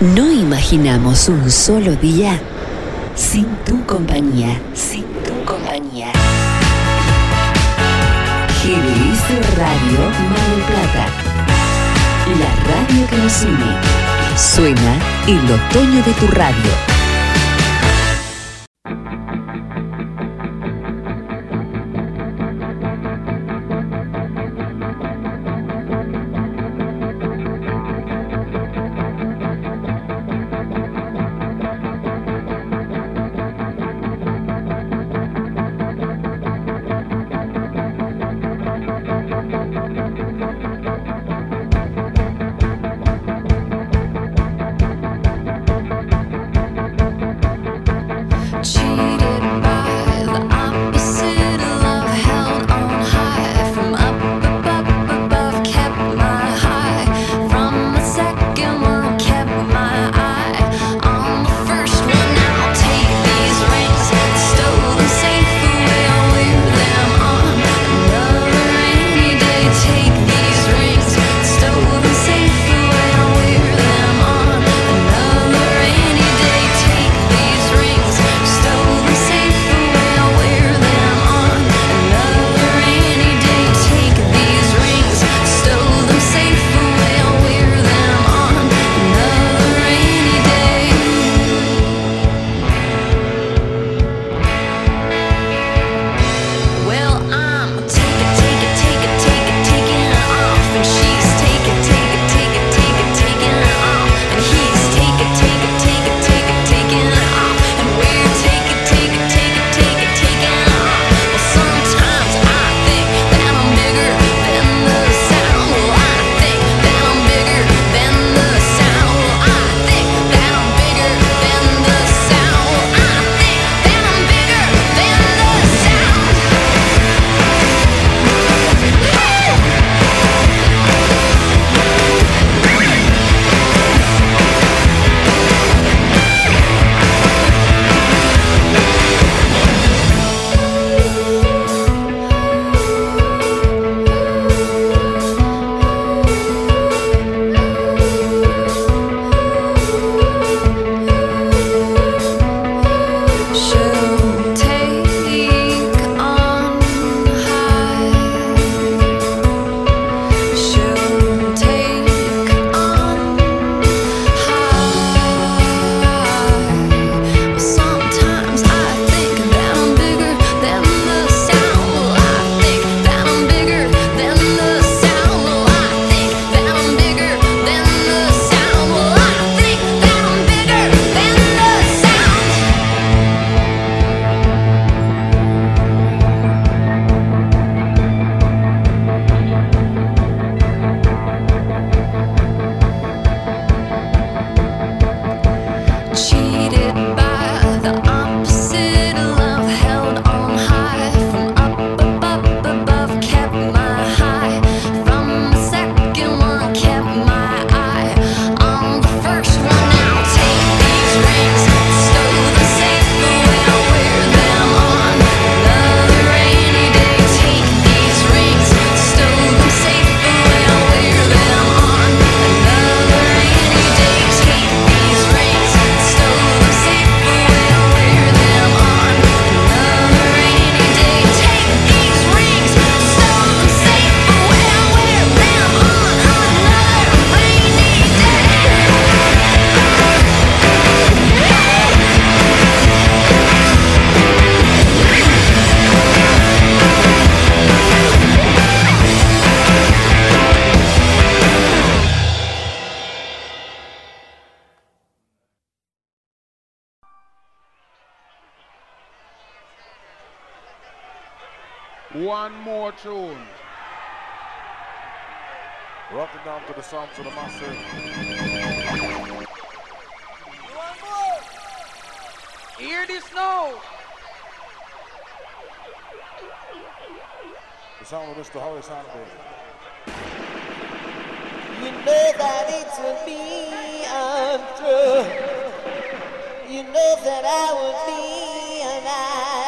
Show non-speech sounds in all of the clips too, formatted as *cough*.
No imaginamos un solo día sin tu compañía, sin tu compañía. GDS Radio Mar del Plata. La radio que nos une. Suena el otoño de tu radio. more tunes. down to the sound to the massive. Hear this now. The sound of Mr. Horace Andy. You know that it's a me I'm through. You know that I would be alive.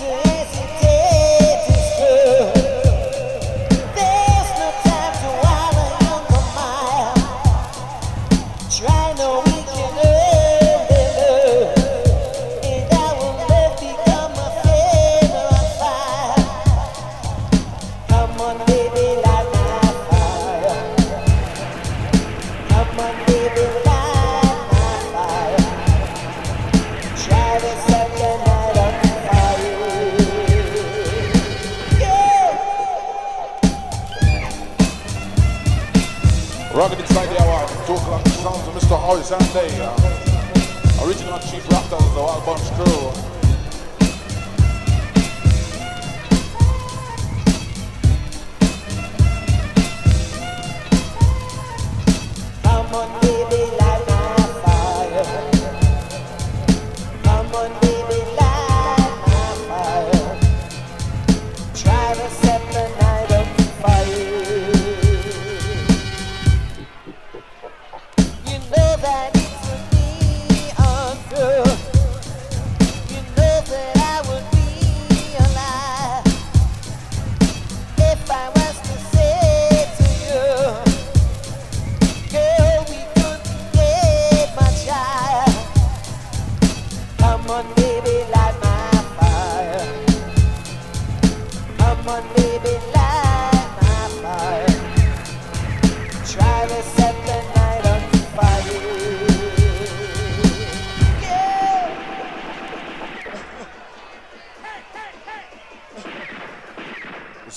Jazz.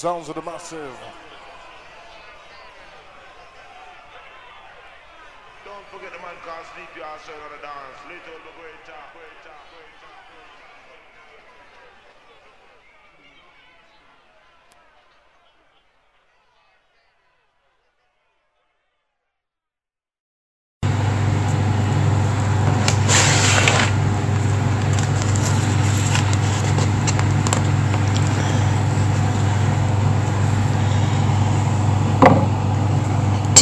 Sounds of the massive.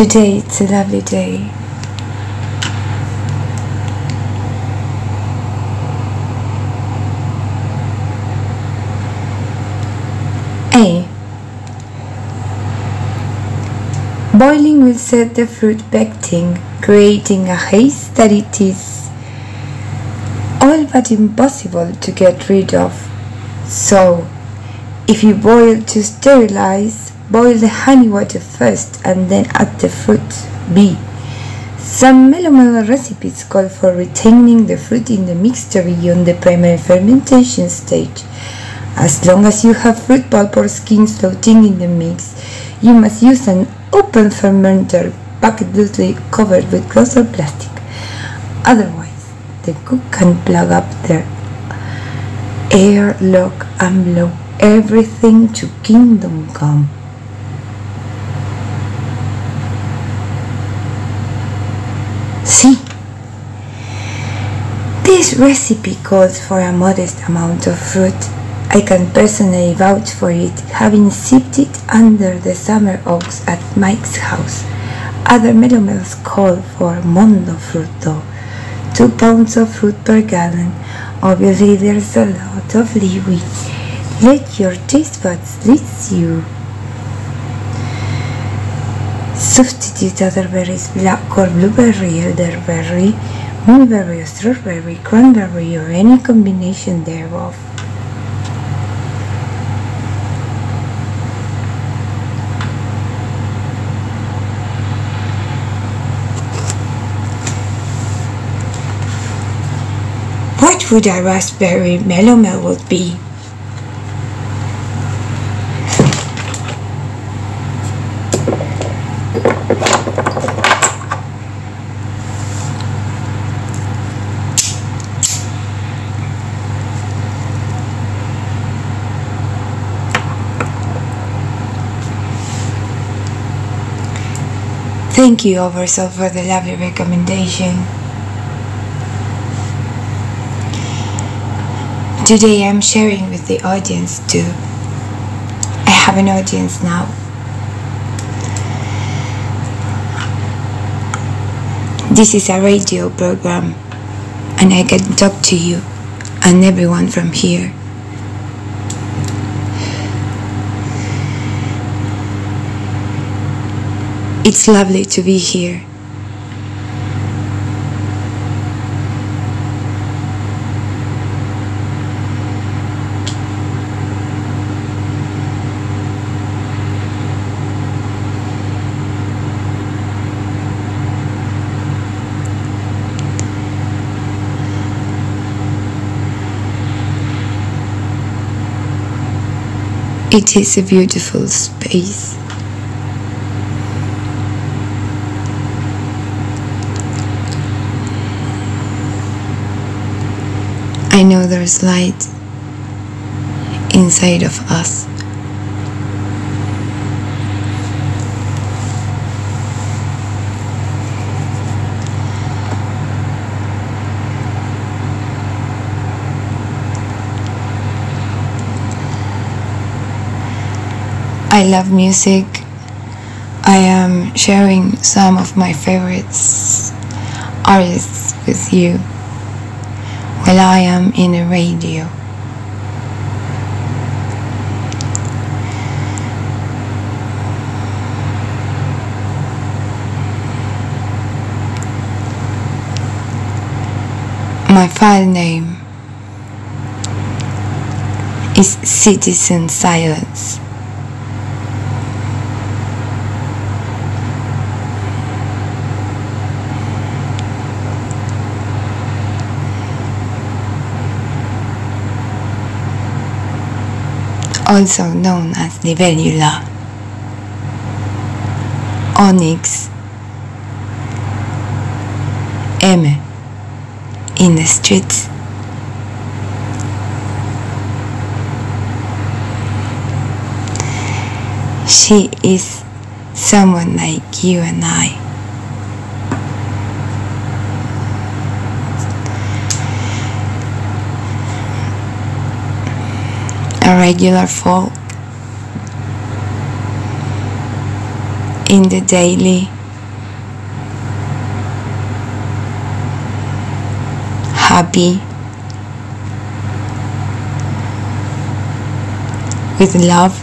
Today it's a lovely day. A. Boiling will set the fruit becting, creating a haze that it is all but impossible to get rid of. So, if you boil to sterilize, boil the honey water first and then add the fruit. B. Some melomel recipes call for retaining the fruit in the mixture beyond the primary fermentation stage. As long as you have fruit pulp or skins floating in the mix, you must use an open fermenter bucket loosely covered with cloth or plastic. Otherwise, the cook can plug up the air lock and blow everything to kingdom come. See, this recipe calls for a modest amount of fruit. I can personally vouch for it, having sipped it under the summer oaks at Mike's house. Other melomels call for mondo fruit though, two pounds of fruit per gallon. Obviously, there's a lot of leeway. Let your taste buds lead you. Substitute other berries, black or blueberry, elderberry, moonberry, or strawberry, cranberry, or any combination thereof. What would a raspberry melomel would be? Thank you, Oversoul, for the lovely recommendation. Today I'm sharing with the audience too. I have an audience now. This is a radio program, and I can talk to you and everyone from here. It's lovely to be here. It is a beautiful space. I know there's light inside of us. I love music. I am sharing some of my favorite artists with you while I am in a radio. My file name is Citizen Silence. Also known as Libellula, Onyx, M in the streets. She is someone like you and I. a regular folk in the daily. Happy with love.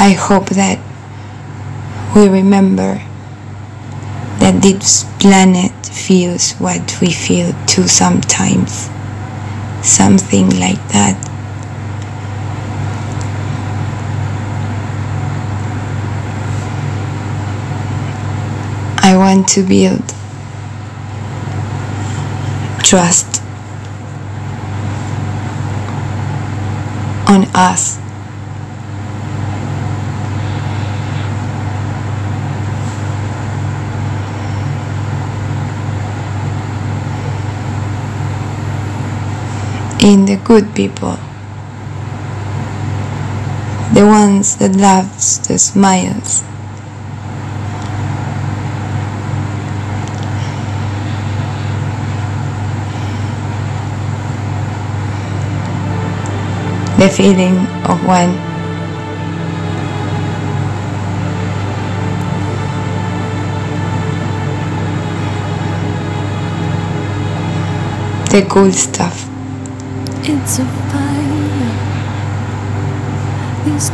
I hope that we remember that this planet feels what we feel too sometimes. Something like that. I want to build trust on us in the good people, the ones that loves the smiles. The feeling of when the cool stuff to fire, these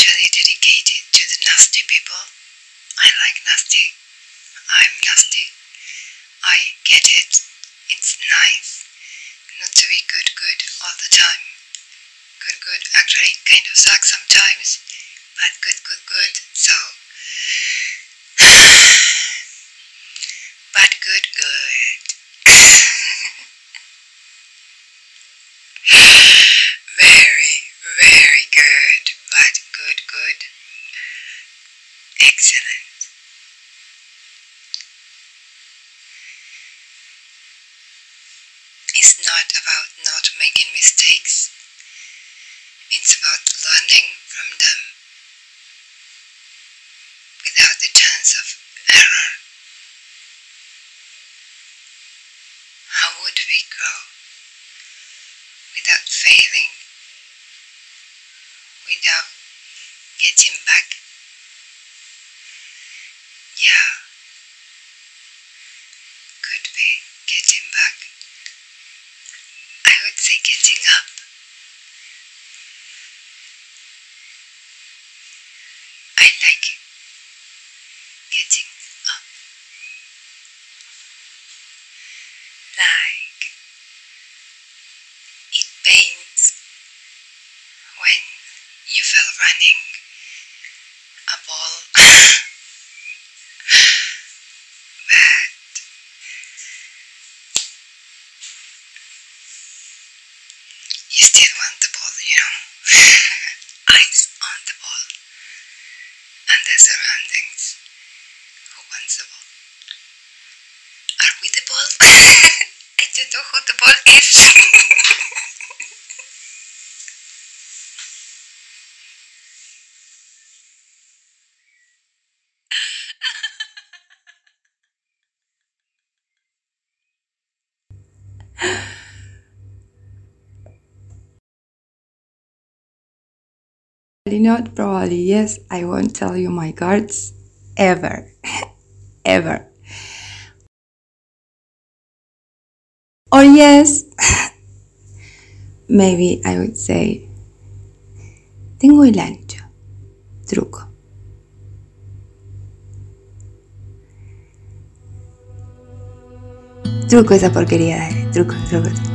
especially dedicated to the nasty people. I like nasty. I'm nasty. I get it. It's nice not to be good good all the time. Good good actually kind of sucks sometimes, but good good good. So *sighs* but good good. finding not, probably yes. I won't tell you my cards ever. *laughs* ever. Or yes. *laughs* Maybe I would say Tengo el ancho. Truco. Truco esa porquería, dale. Truco, truco.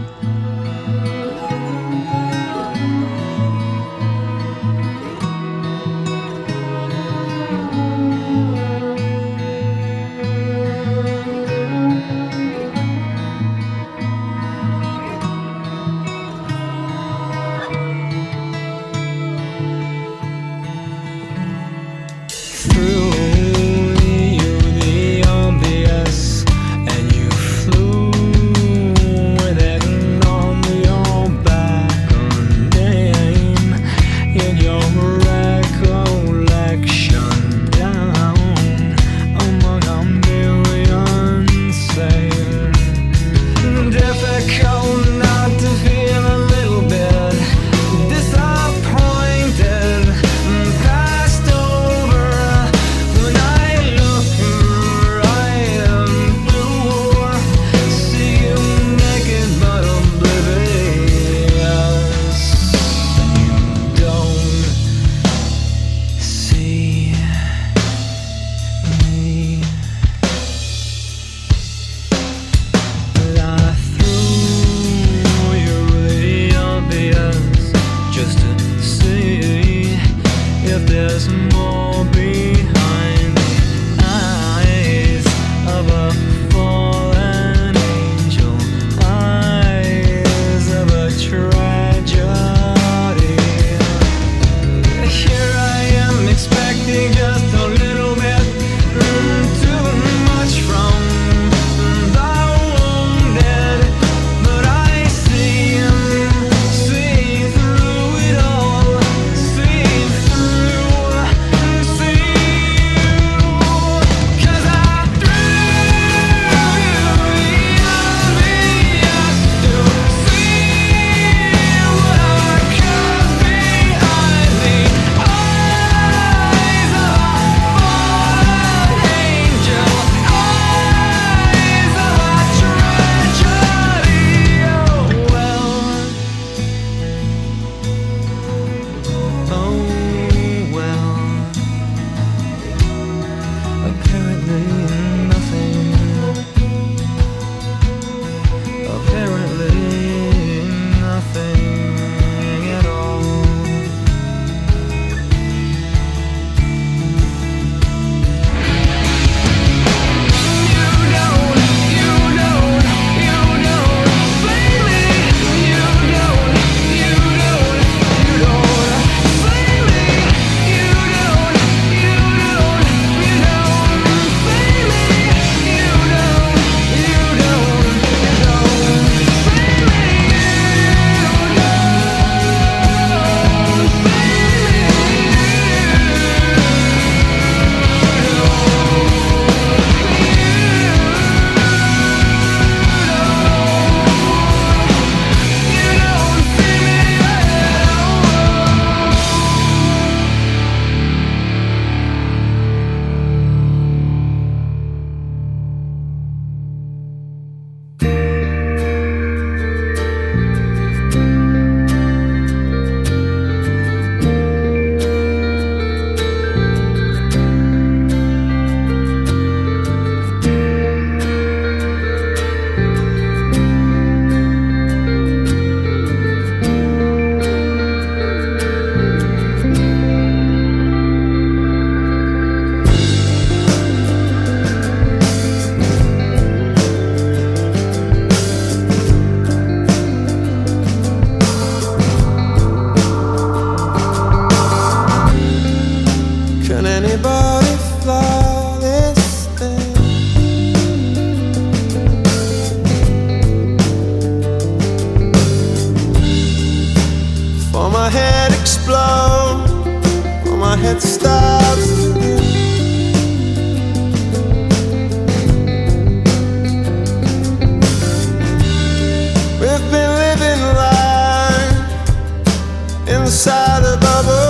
Inside a bubble.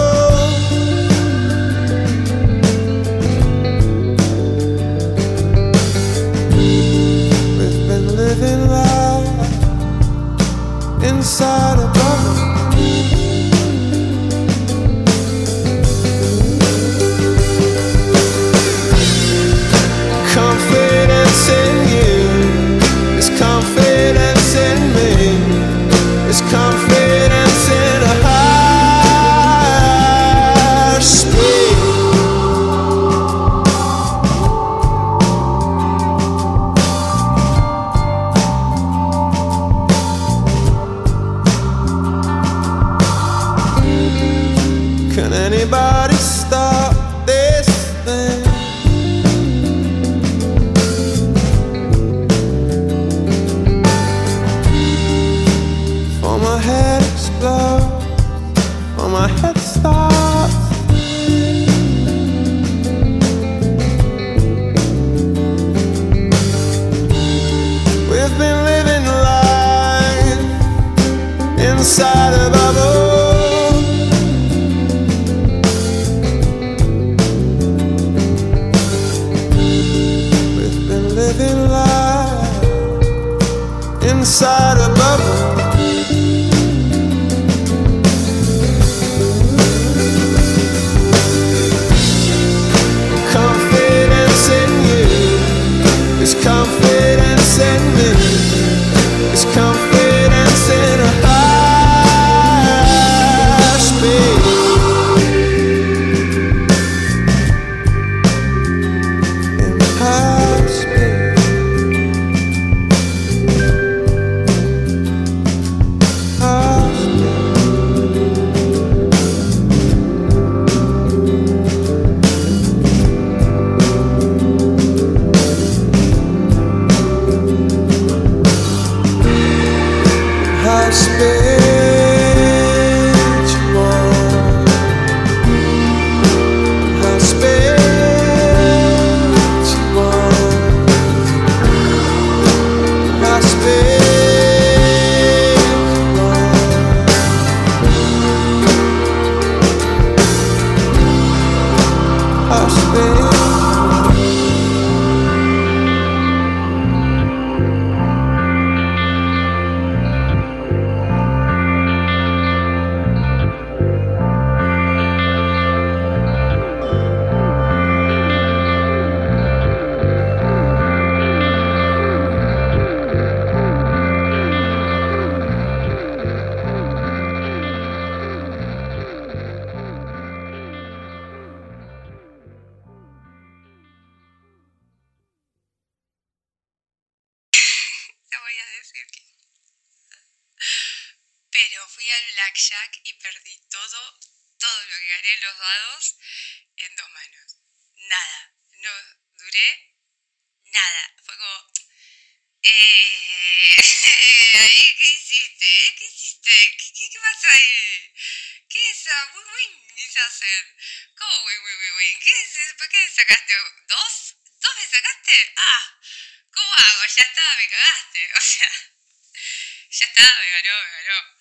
*laughs* ya está, me ganó, me ganó.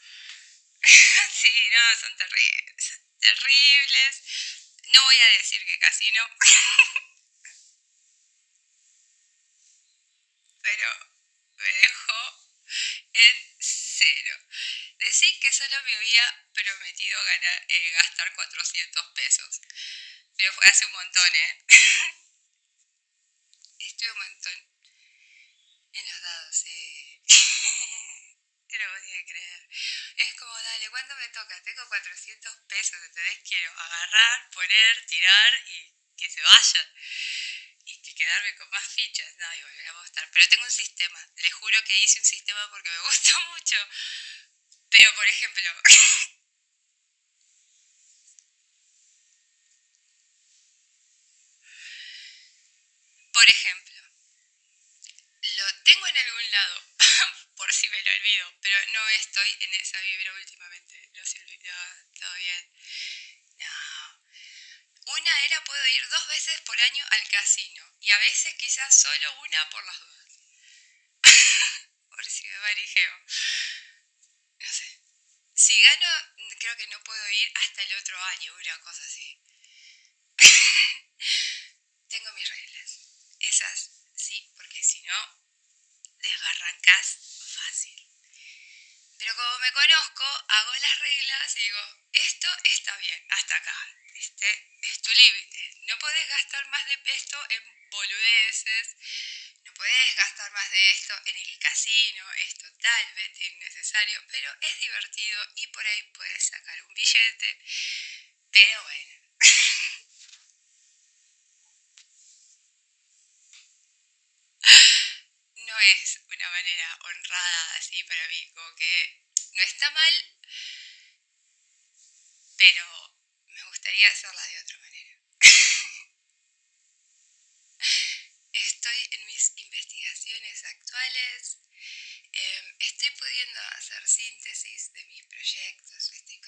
*laughs* sí, no, son terribles. No voy a decir que casino. *laughs* Pero me dejó en cero. Decir que solo me había prometido ganar, eh, gastar 400 pesos. Pero fue hace un montón, ¿eh? Estuve un montón dados, sí. *laughs* No lo podía creer. Es como, dale, ¿cuándo me toca? Tengo 400 pesos, entonces quiero agarrar, poner, tirar y que se vayan. Y que quedarme con más fichas. No, y volver a apostar. Pero tengo un sistema. Les juro que hice un sistema porque me *laughs* gustó mucho. Pero, por ejemplo, *laughs* por ejemplo, lo tengo en algún lado *laughs* por si me lo olvido, pero no estoy en esa vibra últimamente. Se olvidó, todo bien. No. Una era puedo ir dos veces por año al casino y a veces quizás solo una por las dudas. *laughs* por si me marijeo. No sé. Si gano, creo que no puedo ir hasta el otro año, una cosa así. *laughs* Tengo mis reglas. Esas sí, porque si no, desbarrancás fácil. Pero como me conozco, hago las reglas y digo, esto está bien, hasta acá. Este es tu límite. No podés gastar más de esto en boludeces. No podés gastar más de esto en el casino. Es totalmente innecesario, pero es divertido y por ahí puedes sacar un billete. Pero bueno. *laughs* no es una manera honrada así para mí, como que no está mal, pero me gustaría hacerla de otra manera. *laughs* Estoy en mis investigaciones actuales, em, estoy pudiendo hacer síntesis de mis proyectos, estoy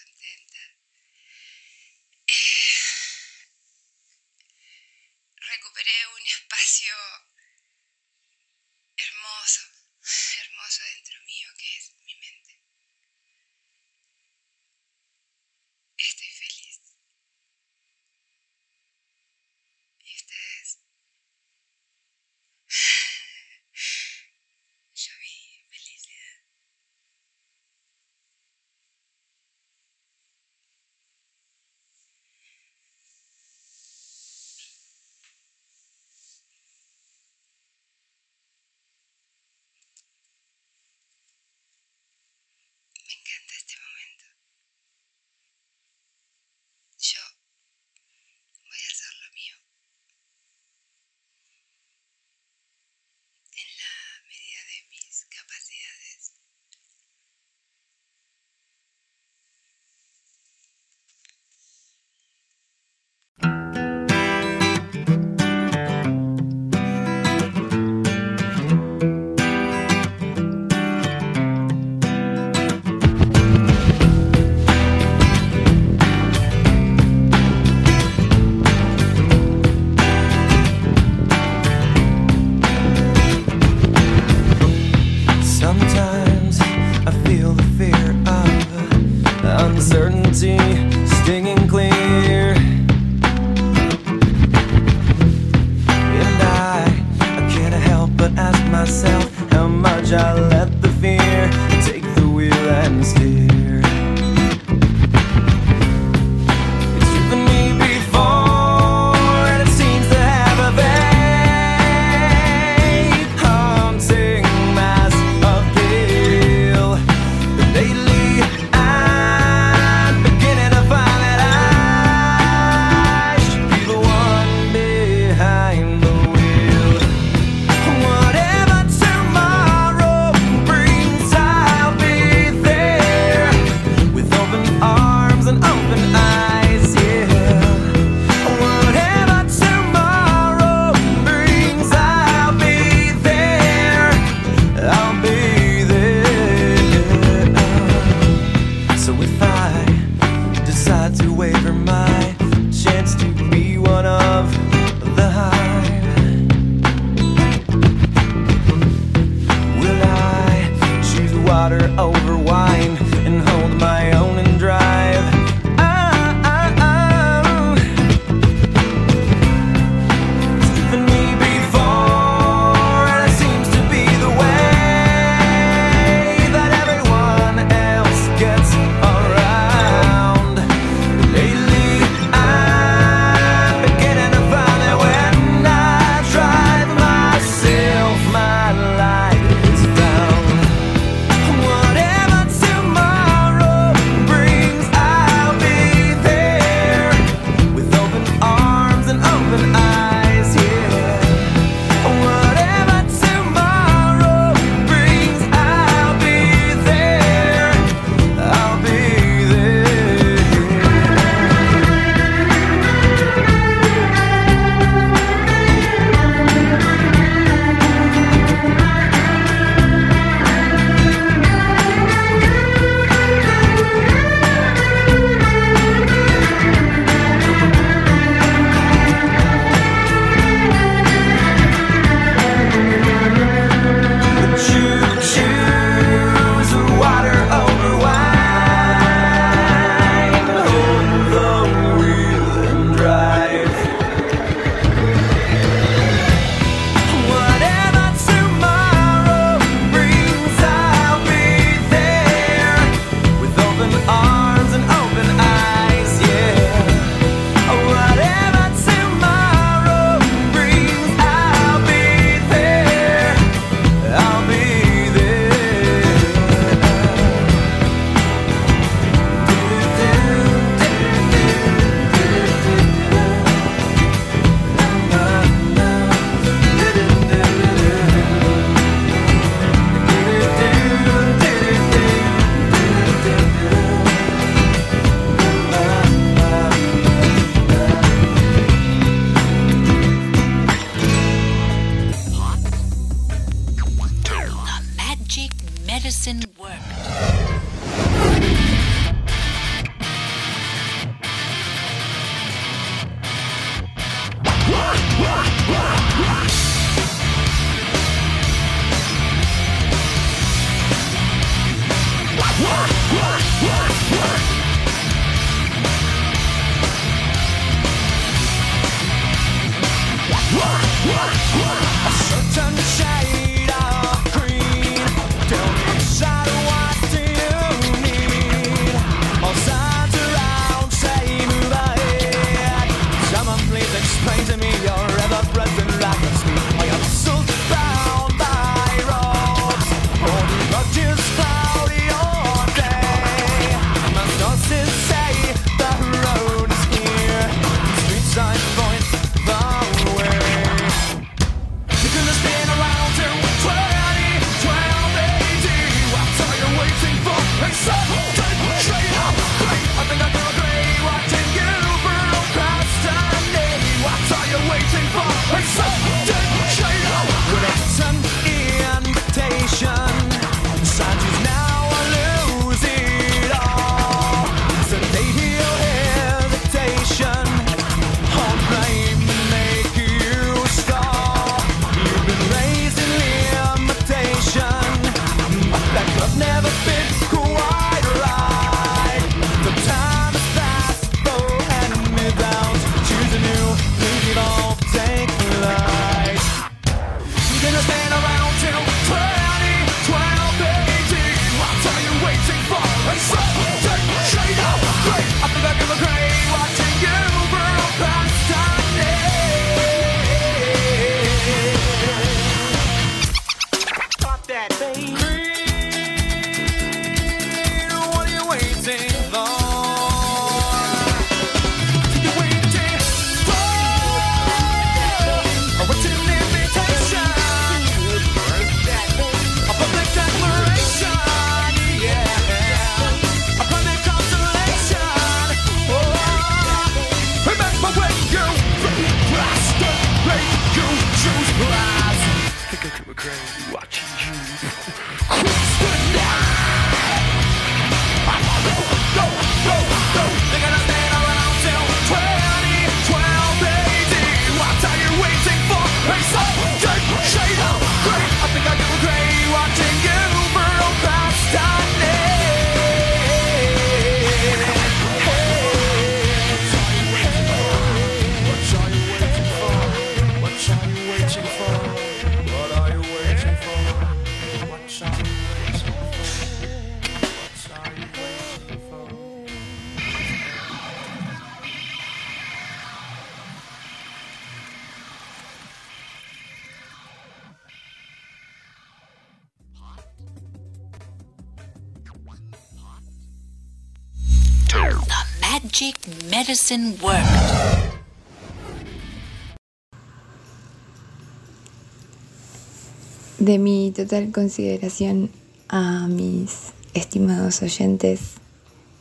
De mi total consideración a mis estimados oyentes,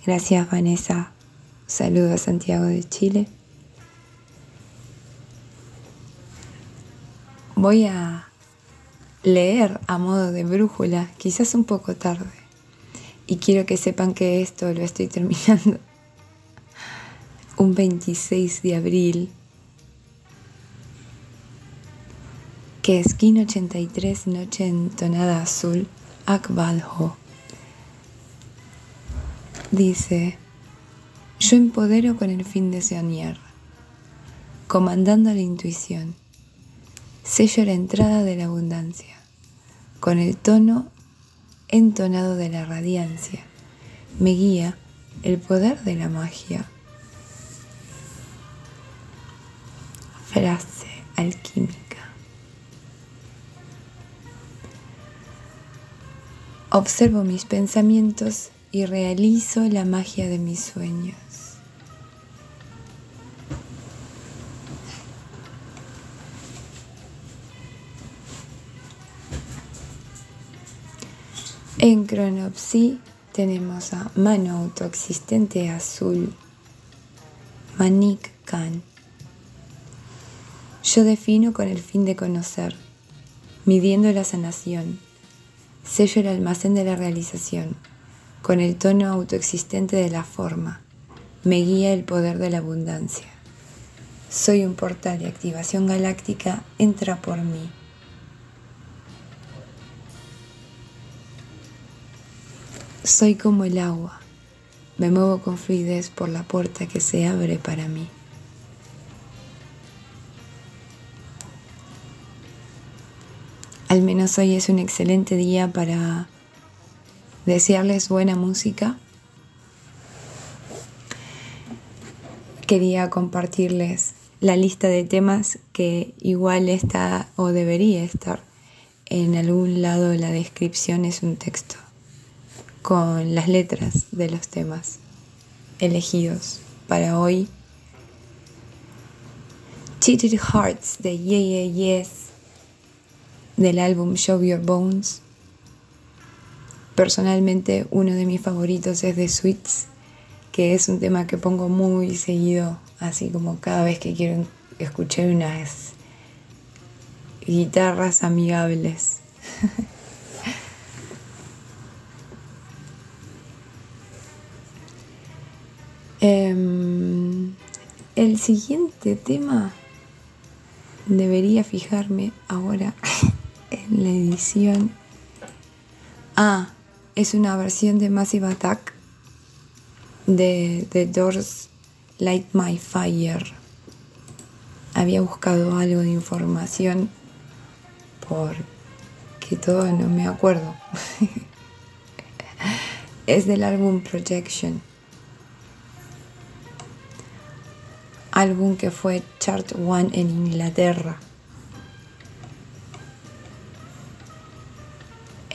gracias Vanessa, saludo a Santiago de Chile. Voy a leer a modo de brújula, quizás un poco tarde, y quiero que sepan que esto lo estoy terminando un 26 de abril que es Kin 83 Noche en Tonada Azul, Akbalho. Dice, yo empodero con el fin de soñar, comandando la intuición, sello la entrada de la abundancia, con el tono entonado de la radiancia, me guía el poder de la magia. Frase alquímica. Observo mis pensamientos y realizo la magia de mis sueños. En Cronopsi tenemos a mano autoexistente azul, Manik Khan. Yo defino con el fin de conocer, midiendo la sanación, sello el almacén de la realización, con el tono autoexistente de la forma, me guía el poder de la abundancia. Soy un portal de activación galáctica, entra por mí. Soy como el agua, me muevo con fluidez por la puerta que se abre para mí. Al menos hoy es un excelente día para desearles buena música. Quería compartirles la lista de temas que igual está o debería estar en algún lado de la descripción es un texto con las letras de los temas elegidos para hoy. Cheated Hearts de Yeah Yeah Yes del álbum Show Your Bones. Personalmente uno de mis favoritos es The Sweets, que es un tema que pongo muy seguido, así como cada vez que quiero escuchar unas guitarras amigables. *laughs* Em, el siguiente tema debería fijarme ahora *laughs* la edición. Ah, es una versión de Massive Attack de The Doors Light My Fire. Había buscado algo de información porque todo no me acuerdo. *laughs* es del álbum Projection. Álbum que fue chart one en Inglaterra.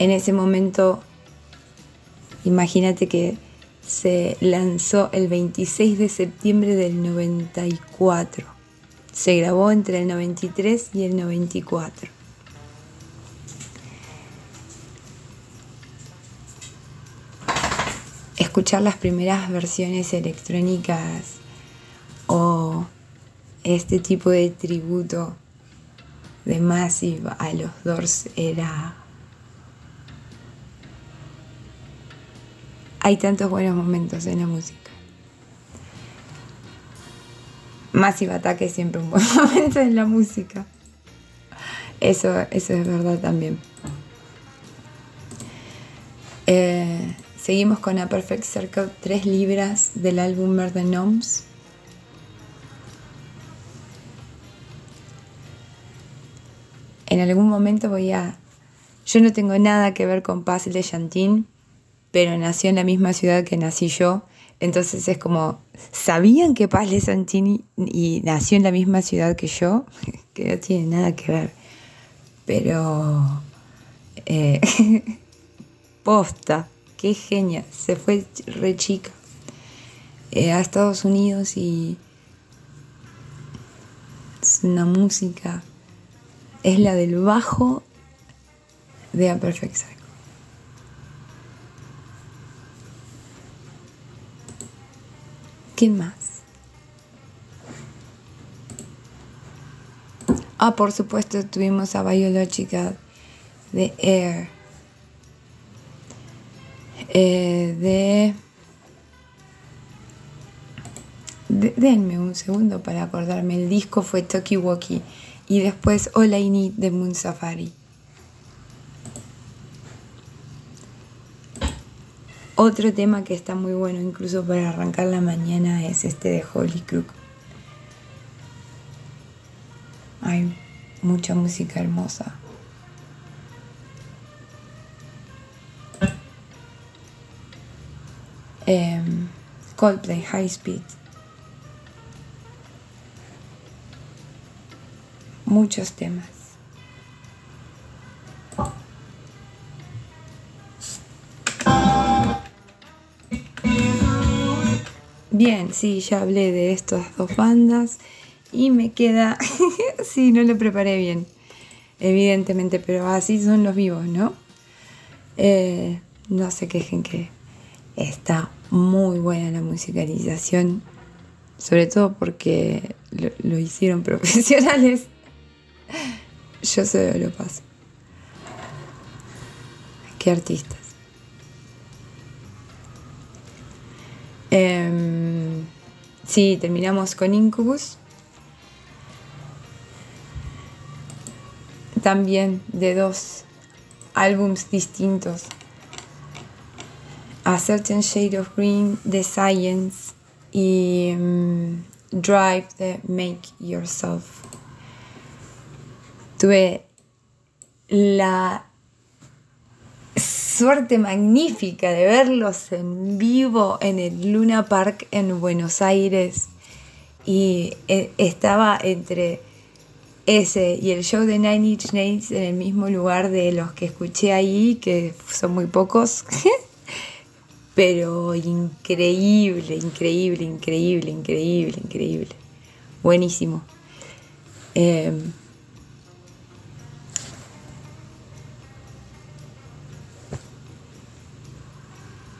En ese momento, imagínate que se lanzó el 26 de septiembre del 94. Se grabó entre el 93 y el 94. Escuchar las primeras versiones electrónicas o este tipo de tributo de Massive a los Doors era hay tantos buenos momentos en la música. Massive Attack es siempre un buen *laughs* momento en la música. Eso, eso es verdad también. Eh, seguimos con A Perfect Circle, 3 libras del álbum Murder Gnomes. En algún momento voy a... Yo no tengo nada que ver con Paz de Chantin, pero nació en la misma ciudad que nací yo. Entonces es como, ¿sabían que Paz Le Santini y nació en la misma ciudad que yo? *laughs* que no tiene nada que ver. Pero, eh, *laughs* posta, qué genia, se fue re chica. eh, a Estados Unidos y es una música, es la del bajo de A. ¿Quién más? Ah, por supuesto, tuvimos a Biological de Air. Eh, de, de- Denme un segundo para acordarme. El disco fue Toki Woki y después All I Need de Moon Safari. Otro tema que está muy bueno incluso para arrancar la mañana es este de Holy Crook. Hay mucha música hermosa. Em, Coldplay High Speed. Muchos temas. Bien, sí, ya hablé de estas dos bandas y me queda, *laughs* sí, no lo preparé bien, evidentemente, pero así son los vivos, ¿no? Eh, no se quejen que está muy buena la musicalización, sobre todo porque lo, lo hicieron *laughs* profesionales. Yo solo lo paso. Qué artistas. Em, sí, terminamos con Incubus. También de dos álbums distintos. A Certain Shade of Green de Science y mm, Drive de Make Yourself. Tuve la suerte magnífica de verlos en vivo en el Luna Park en Buenos Aires y eh, estaba entre ese y el show de Nine Inch Nails en el mismo lugar de los que escuché ahí, que son muy pocos, *laughs* pero increíble, increíble, increíble, increíble, increíble, buenísimo. Em,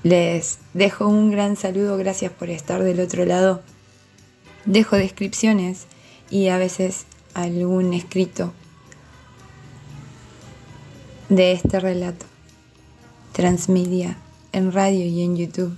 Les dejo un gran saludo, gracias por estar del otro lado. Dejo descripciones y a veces algún escrito de este relato. Transmedia en radio y en YouTube.